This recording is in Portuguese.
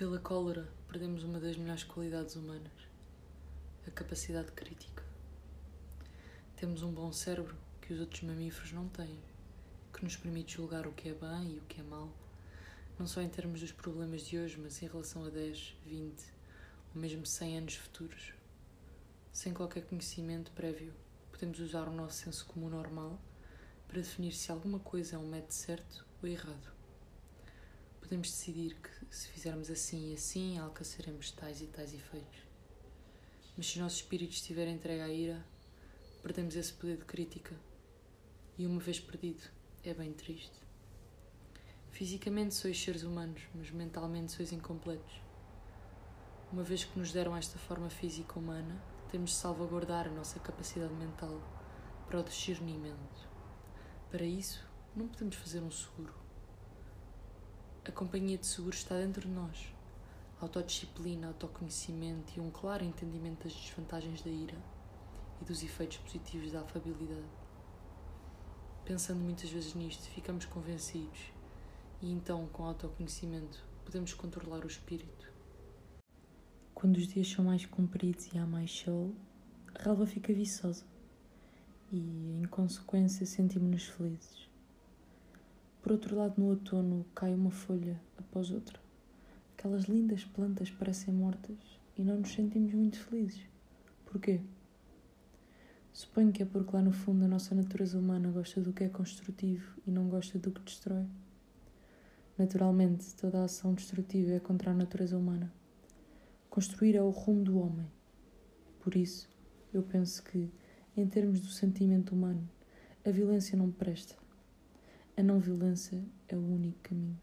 Pela cólera, perdemos uma das melhores qualidades humanas, a capacidade crítica. Temos um bom cérebro que os outros mamíferos não têm, que nos permite julgar o que é bem e o que é mal, não só em termos dos problemas de hoje, mas em relação a 10, 20 ou mesmo 100 anos futuros. Sem qualquer conhecimento prévio, podemos usar o nosso senso comum normal para definir se alguma coisa é um método certo ou errado. Podemos decidir que, se fizermos assim e assim, alcançaremos tais e tais efeitos. Mas se o nosso espírito estiver entregue à ira, perdemos esse poder de crítica. E uma vez perdido, é bem triste. Fisicamente sois seres humanos, mas mentalmente sois incompletos. Uma vez que nos deram esta forma física humana, temos de salvaguardar a nossa capacidade mental para o discernimento. Para isso, não podemos fazer um seguro. A companhia de seguro está dentro de nós. Autodisciplina, autoconhecimento e um claro entendimento das desvantagens da ira e dos efeitos positivos da afabilidade. Pensando muitas vezes nisto, ficamos convencidos e então, com autoconhecimento, podemos controlar o espírito. Quando os dias são mais compridos e há mais sol, a relva fica viçosa e, em consequência, sentimos-nos felizes. Por outro lado, no outono cai uma folha após outra. Aquelas lindas plantas parecem mortas e não nos sentimos muito felizes. Porquê? Suponho que é porque lá no fundo a nossa natureza humana gosta do que é construtivo e não gosta do que destrói. Naturalmente, toda a ação destrutiva é contra a natureza humana. Construir é o rumo do homem. Por isso, eu penso que, em termos do sentimento humano, a violência não presta. A não violência é o único caminho.